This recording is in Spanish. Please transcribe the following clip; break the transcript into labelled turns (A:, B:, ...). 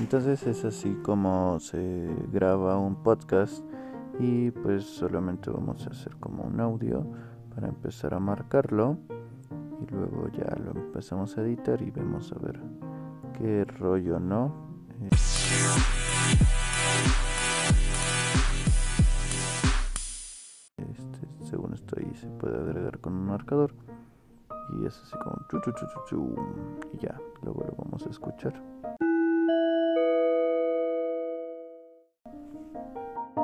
A: Entonces es así como se graba un podcast y pues solamente vamos a hacer como un audio para empezar a marcarlo y luego ya lo empezamos a editar y vemos a ver qué rollo, ¿no? Este, según esto ahí se puede agregar con un marcador y es así como chu, chu, y ya, luego lo vamos a escuchar. Thank you.